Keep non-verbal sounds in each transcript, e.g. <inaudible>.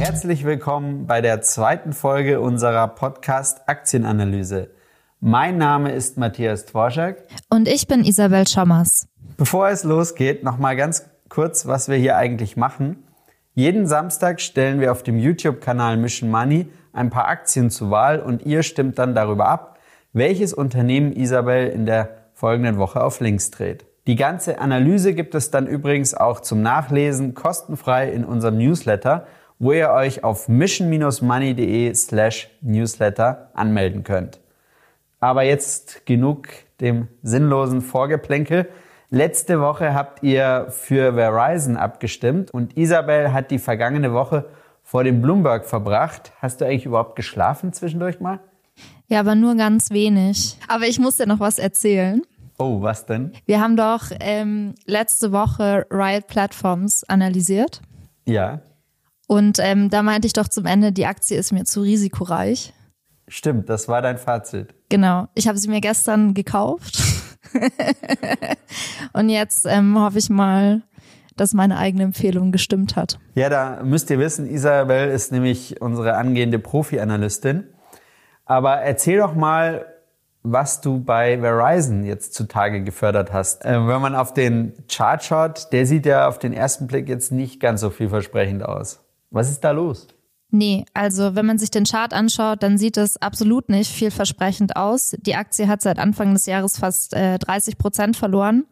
Herzlich willkommen bei der zweiten Folge unserer Podcast Aktienanalyse. Mein Name ist Matthias Dvorak. Und ich bin Isabel Schommers. Bevor es losgeht, nochmal ganz kurz, was wir hier eigentlich machen. Jeden Samstag stellen wir auf dem YouTube-Kanal Mission Money ein paar Aktien zur Wahl und ihr stimmt dann darüber ab, welches Unternehmen Isabel in der folgenden Woche auf links dreht. Die ganze Analyse gibt es dann übrigens auch zum Nachlesen kostenfrei in unserem Newsletter, wo ihr euch auf mission-money.de slash newsletter anmelden könnt. Aber jetzt genug dem sinnlosen Vorgeplänkel. Letzte Woche habt ihr für Verizon abgestimmt und Isabel hat die vergangene Woche vor dem Bloomberg verbracht. Hast du eigentlich überhaupt geschlafen zwischendurch mal? Ja, aber nur ganz wenig. Aber ich muss dir noch was erzählen. Oh, was denn? Wir haben doch ähm, letzte Woche Riot Platforms analysiert. Ja. Und ähm, da meinte ich doch zum Ende, die Aktie ist mir zu risikoreich. Stimmt, das war dein Fazit. Genau. Ich habe sie mir gestern gekauft. <laughs> Und jetzt ähm, hoffe ich mal, dass meine eigene Empfehlung gestimmt hat. Ja, da müsst ihr wissen, Isabel ist nämlich unsere angehende Profi-Analystin. Aber erzähl doch mal, was du bei Verizon jetzt zutage gefördert hast. Äh, wenn man auf den Chart schaut, der sieht ja auf den ersten Blick jetzt nicht ganz so vielversprechend aus. Was ist da los? Nee, also wenn man sich den Chart anschaut, dann sieht es absolut nicht vielversprechend aus. Die Aktie hat seit Anfang des Jahres fast äh, 30 Prozent verloren.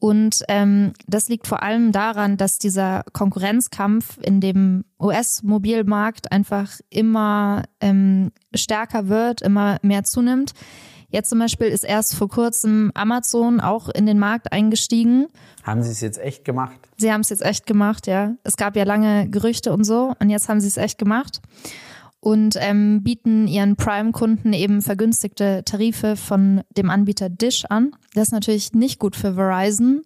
Und ähm, das liegt vor allem daran, dass dieser Konkurrenzkampf in dem US-Mobilmarkt einfach immer ähm, stärker wird, immer mehr zunimmt. Jetzt zum Beispiel ist erst vor kurzem Amazon auch in den Markt eingestiegen. Haben Sie es jetzt echt gemacht? Sie haben es jetzt echt gemacht, ja. Es gab ja lange Gerüchte und so und jetzt haben sie es echt gemacht und ähm, bieten ihren Prime-Kunden eben vergünstigte Tarife von dem Anbieter Dish an. Das ist natürlich nicht gut für Verizon.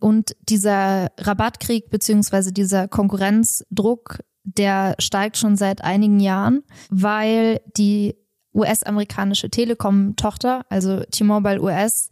Und dieser Rabattkrieg beziehungsweise dieser Konkurrenzdruck, der steigt schon seit einigen Jahren, weil die US-amerikanische Telekom-Tochter, also T-Mobile US,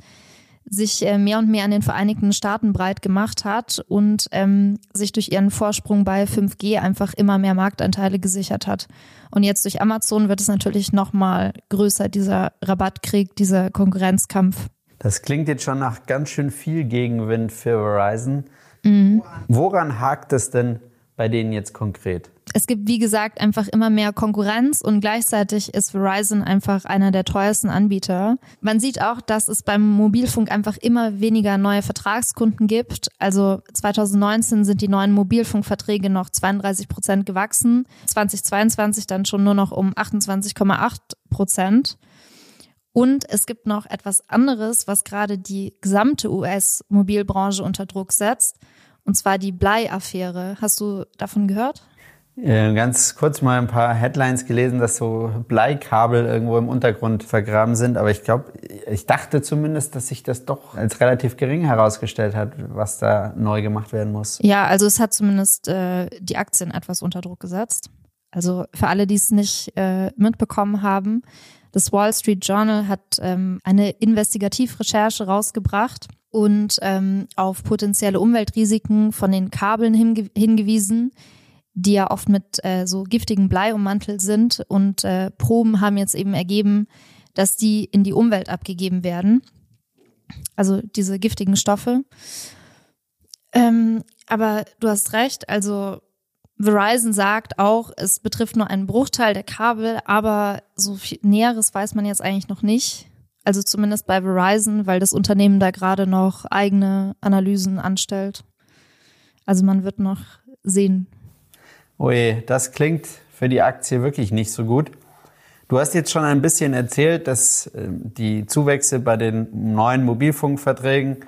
sich äh, mehr und mehr an den Vereinigten Staaten breit gemacht hat und ähm, sich durch ihren Vorsprung bei 5G einfach immer mehr Marktanteile gesichert hat. Und jetzt durch Amazon wird es natürlich noch mal größer, dieser Rabattkrieg, dieser Konkurrenzkampf. Das klingt jetzt schon nach ganz schön viel Gegenwind für Verizon. Mhm. Woran hakt es denn bei denen jetzt konkret? Es gibt, wie gesagt, einfach immer mehr Konkurrenz und gleichzeitig ist Verizon einfach einer der teuersten Anbieter. Man sieht auch, dass es beim Mobilfunk einfach immer weniger neue Vertragskunden gibt. Also 2019 sind die neuen Mobilfunkverträge noch 32 Prozent gewachsen, 2022 dann schon nur noch um 28,8 Prozent. Und es gibt noch etwas anderes, was gerade die gesamte US-Mobilbranche unter Druck setzt. Und zwar die Blei-Affäre. Hast du davon gehört? Äh, ganz kurz mal ein paar Headlines gelesen, dass so Bleikabel irgendwo im Untergrund vergraben sind. Aber ich glaube, ich dachte zumindest, dass sich das doch als relativ gering herausgestellt hat, was da neu gemacht werden muss. Ja, also es hat zumindest äh, die Aktien etwas unter Druck gesetzt. Also für alle, die es nicht äh, mitbekommen haben, das Wall Street Journal hat ähm, eine Investigativrecherche rausgebracht und ähm, auf potenzielle Umweltrisiken von den Kabeln hinge hingewiesen, die ja oft mit äh, so giftigen Blei ummantelt sind. Und äh, Proben haben jetzt eben ergeben, dass die in die Umwelt abgegeben werden. Also diese giftigen Stoffe. Ähm, aber du hast recht, also Verizon sagt auch, es betrifft nur einen Bruchteil der Kabel, aber so viel Näheres weiß man jetzt eigentlich noch nicht. Also zumindest bei Verizon, weil das Unternehmen da gerade noch eigene Analysen anstellt. Also man wird noch sehen. Oje, das klingt für die Aktie wirklich nicht so gut. Du hast jetzt schon ein bisschen erzählt, dass äh, die Zuwächse bei den neuen Mobilfunkverträgen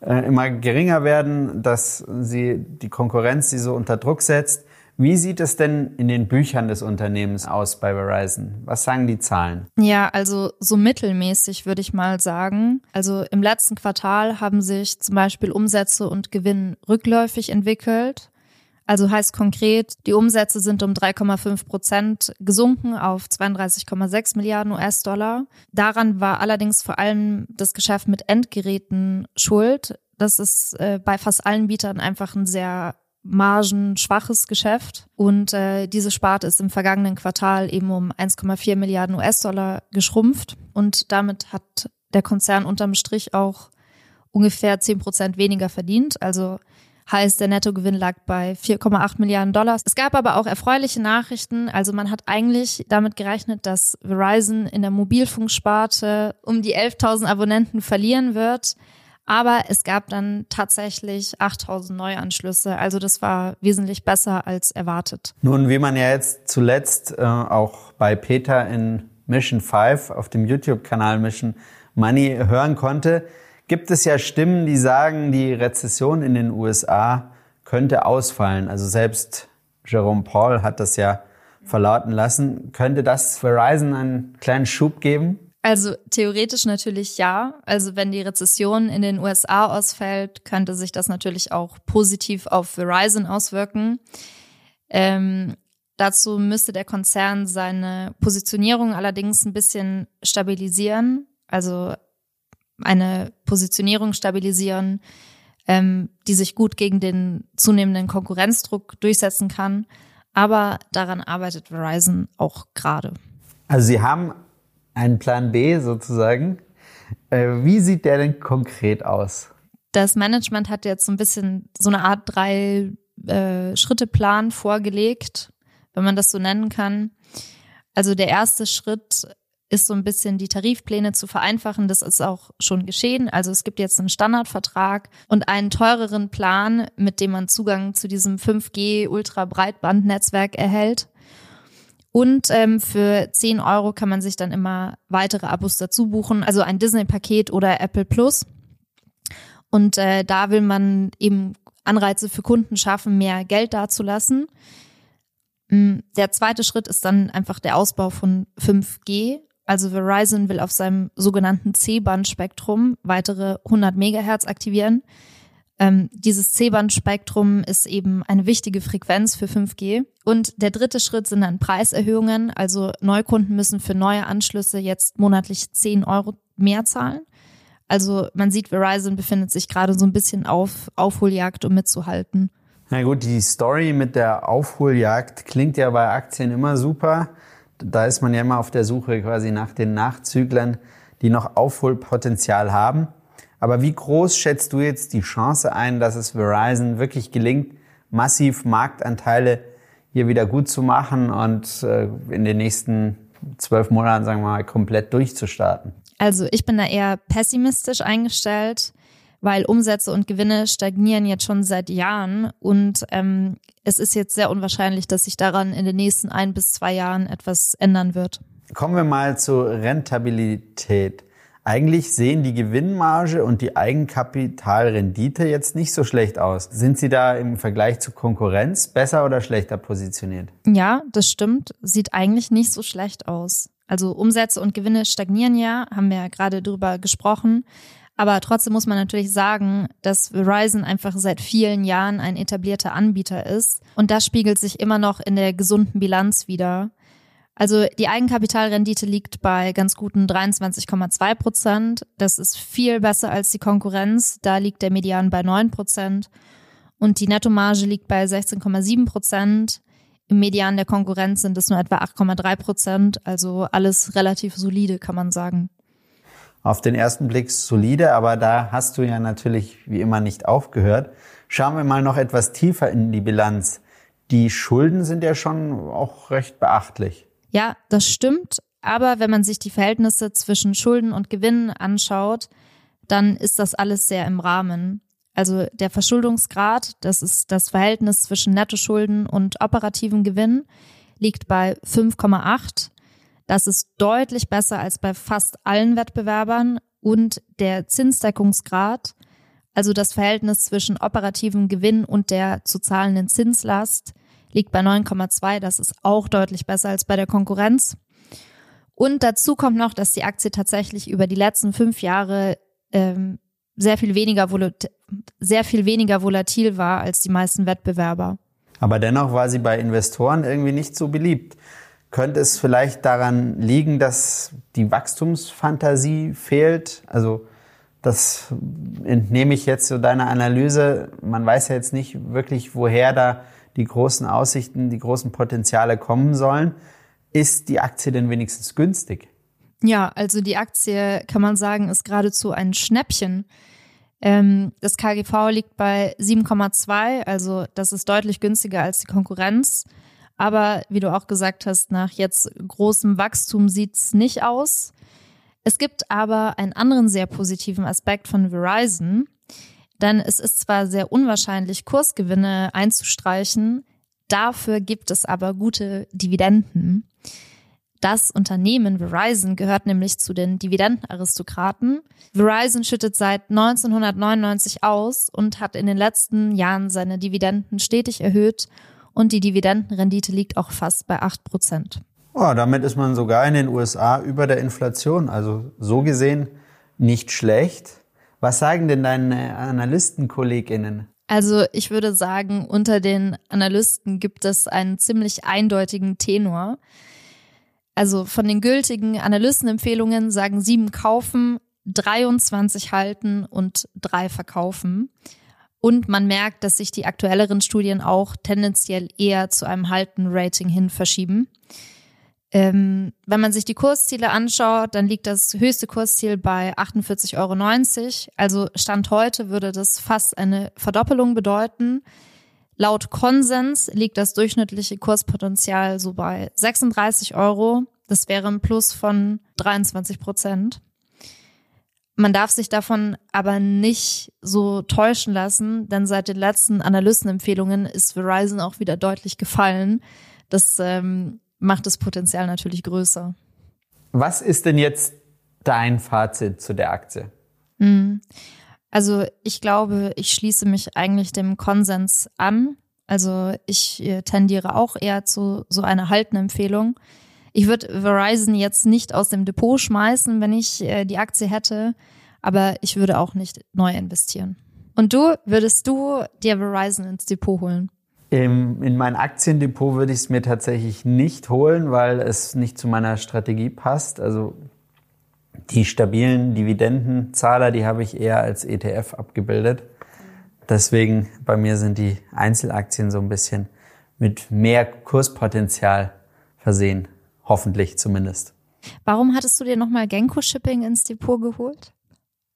äh, immer geringer werden, dass sie die Konkurrenz sie so unter Druck setzt. Wie sieht es denn in den Büchern des Unternehmens aus bei Verizon? Was sagen die Zahlen? Ja, also so mittelmäßig würde ich mal sagen. Also im letzten Quartal haben sich zum Beispiel Umsätze und Gewinn rückläufig entwickelt. Also heißt konkret, die Umsätze sind um 3,5 Prozent gesunken auf 32,6 Milliarden US-Dollar. Daran war allerdings vor allem das Geschäft mit Endgeräten schuld. Das ist äh, bei fast allen Bietern einfach ein sehr margenschwaches Geschäft. Und äh, diese Sparte ist im vergangenen Quartal eben um 1,4 Milliarden US-Dollar geschrumpft. Und damit hat der Konzern unterm Strich auch ungefähr 10 Prozent weniger verdient. Also heißt, der Nettogewinn lag bei 4,8 Milliarden Dollar. Es gab aber auch erfreuliche Nachrichten. Also man hat eigentlich damit gerechnet, dass Verizon in der Mobilfunksparte um die 11.000 Abonnenten verlieren wird. Aber es gab dann tatsächlich 8000 Neuanschlüsse. Also das war wesentlich besser als erwartet. Nun, wie man ja jetzt zuletzt äh, auch bei Peter in Mission 5 auf dem YouTube-Kanal Mission Money hören konnte, gibt es ja Stimmen, die sagen, die Rezession in den USA könnte ausfallen. Also selbst Jerome Paul hat das ja verlauten lassen. Könnte das Verizon einen kleinen Schub geben? Also theoretisch natürlich ja. Also wenn die Rezession in den USA ausfällt, könnte sich das natürlich auch positiv auf Verizon auswirken. Ähm, dazu müsste der Konzern seine Positionierung allerdings ein bisschen stabilisieren. Also eine Positionierung stabilisieren, ähm, die sich gut gegen den zunehmenden Konkurrenzdruck durchsetzen kann. Aber daran arbeitet Verizon auch gerade. Also Sie haben einen Plan B sozusagen. Äh, wie sieht der denn konkret aus? Das Management hat jetzt so ein bisschen so eine Art drei äh, vorgelegt, wenn man das so nennen kann. Also der erste Schritt ist so ein bisschen die Tarifpläne zu vereinfachen. Das ist auch schon geschehen. Also es gibt jetzt einen Standardvertrag und einen teureren Plan, mit dem man Zugang zu diesem 5G Ultra-Breitband-Netzwerk erhält. Und ähm, für 10 Euro kann man sich dann immer weitere Abos dazu buchen, also ein Disney-Paket oder Apple Plus. Und äh, da will man eben Anreize für Kunden schaffen, mehr Geld dazulassen. Mm, der zweite Schritt ist dann einfach der Ausbau von 5G. Also Verizon will auf seinem sogenannten C-Band-Spektrum weitere 100 Megahertz aktivieren. Ähm, dieses C-Band-Spektrum ist eben eine wichtige Frequenz für 5G. Und der dritte Schritt sind dann Preiserhöhungen. Also Neukunden müssen für neue Anschlüsse jetzt monatlich 10 Euro mehr zahlen. Also man sieht, Verizon befindet sich gerade so ein bisschen auf Aufholjagd, um mitzuhalten. Na gut, die Story mit der Aufholjagd klingt ja bei Aktien immer super. Da ist man ja immer auf der Suche quasi nach den Nachzüglern, die noch Aufholpotenzial haben. Aber wie groß schätzt du jetzt die Chance ein, dass es Verizon wirklich gelingt, massiv Marktanteile hier wieder gut zu machen und äh, in den nächsten zwölf Monaten, sagen wir mal, komplett durchzustarten? Also ich bin da eher pessimistisch eingestellt, weil Umsätze und Gewinne stagnieren jetzt schon seit Jahren und ähm, es ist jetzt sehr unwahrscheinlich, dass sich daran in den nächsten ein bis zwei Jahren etwas ändern wird. Kommen wir mal zur Rentabilität. Eigentlich sehen die Gewinnmarge und die Eigenkapitalrendite jetzt nicht so schlecht aus. Sind Sie da im Vergleich zur Konkurrenz besser oder schlechter positioniert? Ja, das stimmt. Sieht eigentlich nicht so schlecht aus. Also Umsätze und Gewinne stagnieren ja, haben wir ja gerade drüber gesprochen. Aber trotzdem muss man natürlich sagen, dass Verizon einfach seit vielen Jahren ein etablierter Anbieter ist. Und das spiegelt sich immer noch in der gesunden Bilanz wieder. Also die Eigenkapitalrendite liegt bei ganz guten 23,2 Prozent. Das ist viel besser als die Konkurrenz. Da liegt der Median bei 9 Prozent. Und die Nettomarge liegt bei 16,7 Prozent. Im Median der Konkurrenz sind es nur etwa 8,3 Prozent. Also alles relativ solide, kann man sagen. Auf den ersten Blick solide, aber da hast du ja natürlich wie immer nicht aufgehört. Schauen wir mal noch etwas tiefer in die Bilanz. Die Schulden sind ja schon auch recht beachtlich. Ja, das stimmt. Aber wenn man sich die Verhältnisse zwischen Schulden und Gewinnen anschaut, dann ist das alles sehr im Rahmen. Also der Verschuldungsgrad, das ist das Verhältnis zwischen Nettoschulden und operativen Gewinn, liegt bei 5,8. Das ist deutlich besser als bei fast allen Wettbewerbern und der Zinsdeckungsgrad, also das Verhältnis zwischen operativem Gewinn und der zu zahlenden Zinslast, liegt bei 9,2. Das ist auch deutlich besser als bei der Konkurrenz. Und dazu kommt noch, dass die Aktie tatsächlich über die letzten fünf Jahre ähm, sehr viel weniger sehr viel weniger volatil war als die meisten Wettbewerber. Aber dennoch war sie bei Investoren irgendwie nicht so beliebt. Könnte es vielleicht daran liegen, dass die Wachstumsfantasie fehlt? Also das entnehme ich jetzt zu deiner Analyse. Man weiß ja jetzt nicht wirklich, woher da die großen Aussichten, die großen Potenziale kommen sollen. Ist die Aktie denn wenigstens günstig? Ja, also die Aktie, kann man sagen, ist geradezu ein Schnäppchen. Ähm, das KGV liegt bei 7,2, also das ist deutlich günstiger als die Konkurrenz. Aber wie du auch gesagt hast, nach jetzt großem Wachstum sieht's nicht aus. Es gibt aber einen anderen sehr positiven Aspekt von Verizon, denn es ist zwar sehr unwahrscheinlich, Kursgewinne einzustreichen, dafür gibt es aber gute Dividenden. Das Unternehmen Verizon gehört nämlich zu den Dividendenaristokraten. Verizon schüttet seit 1999 aus und hat in den letzten Jahren seine Dividenden stetig erhöht und die Dividendenrendite liegt auch fast bei 8 Prozent. Oh, damit ist man sogar in den USA über der Inflation. Also so gesehen nicht schlecht. Was sagen denn deine Analystenkolleginnen? Also ich würde sagen, unter den Analysten gibt es einen ziemlich eindeutigen Tenor. Also von den gültigen Analystenempfehlungen sagen sieben kaufen, 23 halten und drei verkaufen. Und man merkt, dass sich die aktuelleren Studien auch tendenziell eher zu einem Halten-Rating hin verschieben. Ähm, wenn man sich die Kursziele anschaut, dann liegt das höchste Kursziel bei 48,90 Euro. Also Stand heute würde das fast eine Verdoppelung bedeuten. Laut Konsens liegt das durchschnittliche Kurspotenzial so bei 36 Euro. Das wäre ein Plus von 23 Prozent. Man darf sich davon aber nicht so täuschen lassen, denn seit den letzten Analystenempfehlungen ist Verizon auch wieder deutlich gefallen. Das ähm, macht das Potenzial natürlich größer. Was ist denn jetzt dein Fazit zu der Aktie? Hm. Also ich glaube, ich schließe mich eigentlich dem Konsens an. Also ich äh, tendiere auch eher zu so einer Haltenempfehlung. Ich würde Verizon jetzt nicht aus dem Depot schmeißen, wenn ich äh, die Aktie hätte, aber ich würde auch nicht neu investieren. Und du, würdest du dir Verizon ins Depot holen? in mein Aktiendepot würde ich es mir tatsächlich nicht holen, weil es nicht zu meiner Strategie passt. Also die stabilen Dividendenzahler, die habe ich eher als ETF abgebildet. Deswegen bei mir sind die Einzelaktien so ein bisschen mit mehr Kurspotenzial versehen. Hoffentlich zumindest. Warum hattest du dir nochmal Genko Shipping ins Depot geholt?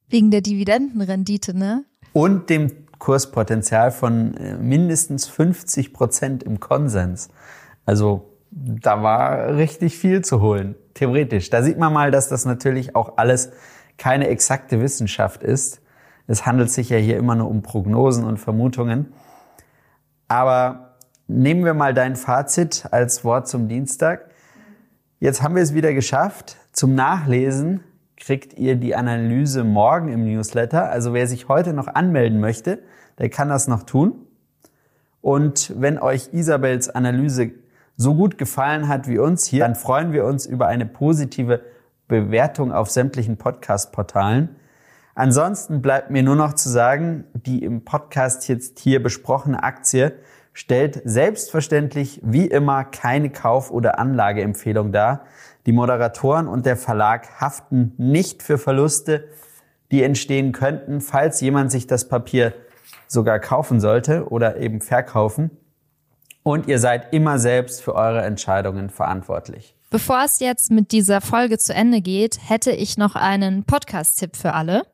Wegen der Dividendenrendite, ne? Und dem Kurspotenzial von äh, mindestens 50 Prozent im Konsens. Also da war richtig viel zu holen theoretisch. Da sieht man mal, dass das natürlich auch alles keine exakte Wissenschaft ist. Es handelt sich ja hier immer nur um Prognosen und Vermutungen. Aber nehmen wir mal dein Fazit als Wort zum Dienstag. Jetzt haben wir es wieder geschafft. Zum Nachlesen kriegt ihr die Analyse morgen im Newsletter. Also wer sich heute noch anmelden möchte, der kann das noch tun. Und wenn euch Isabels Analyse so gut gefallen hat wie uns hier, dann freuen wir uns über eine positive Bewertung auf sämtlichen Podcast-Portalen. Ansonsten bleibt mir nur noch zu sagen, die im Podcast jetzt hier besprochene Aktie stellt selbstverständlich wie immer keine Kauf- oder Anlageempfehlung dar. Die Moderatoren und der Verlag haften nicht für Verluste, die entstehen könnten, falls jemand sich das Papier sogar kaufen sollte oder eben verkaufen und ihr seid immer selbst für eure Entscheidungen verantwortlich. Bevor es jetzt mit dieser Folge zu Ende geht, hätte ich noch einen Podcast-Tipp für alle.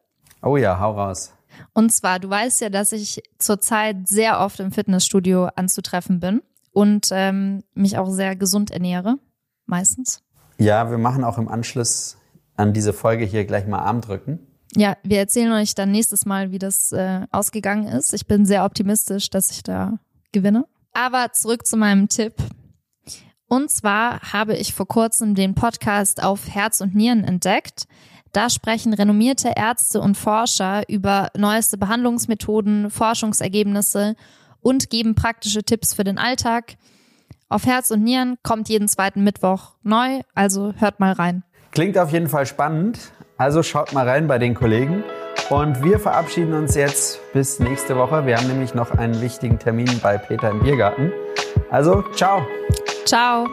Oh ja, hau raus. Und zwar, du weißt ja, dass ich zurzeit sehr oft im Fitnessstudio anzutreffen bin und ähm, mich auch sehr gesund ernähre, meistens. Ja, wir machen auch im Anschluss an diese Folge hier gleich mal Armdrücken. Ja, wir erzählen euch dann nächstes Mal, wie das äh, ausgegangen ist. Ich bin sehr optimistisch, dass ich da gewinne. Aber zurück zu meinem Tipp. Und zwar habe ich vor kurzem den Podcast auf Herz und Nieren entdeckt. Da sprechen renommierte Ärzte und Forscher über neueste Behandlungsmethoden, Forschungsergebnisse und geben praktische Tipps für den Alltag. Auf Herz und Nieren kommt jeden zweiten Mittwoch neu, also hört mal rein. Klingt auf jeden Fall spannend, also schaut mal rein bei den Kollegen. Und wir verabschieden uns jetzt bis nächste Woche. Wir haben nämlich noch einen wichtigen Termin bei Peter im Biergarten. Also, ciao. Ciao.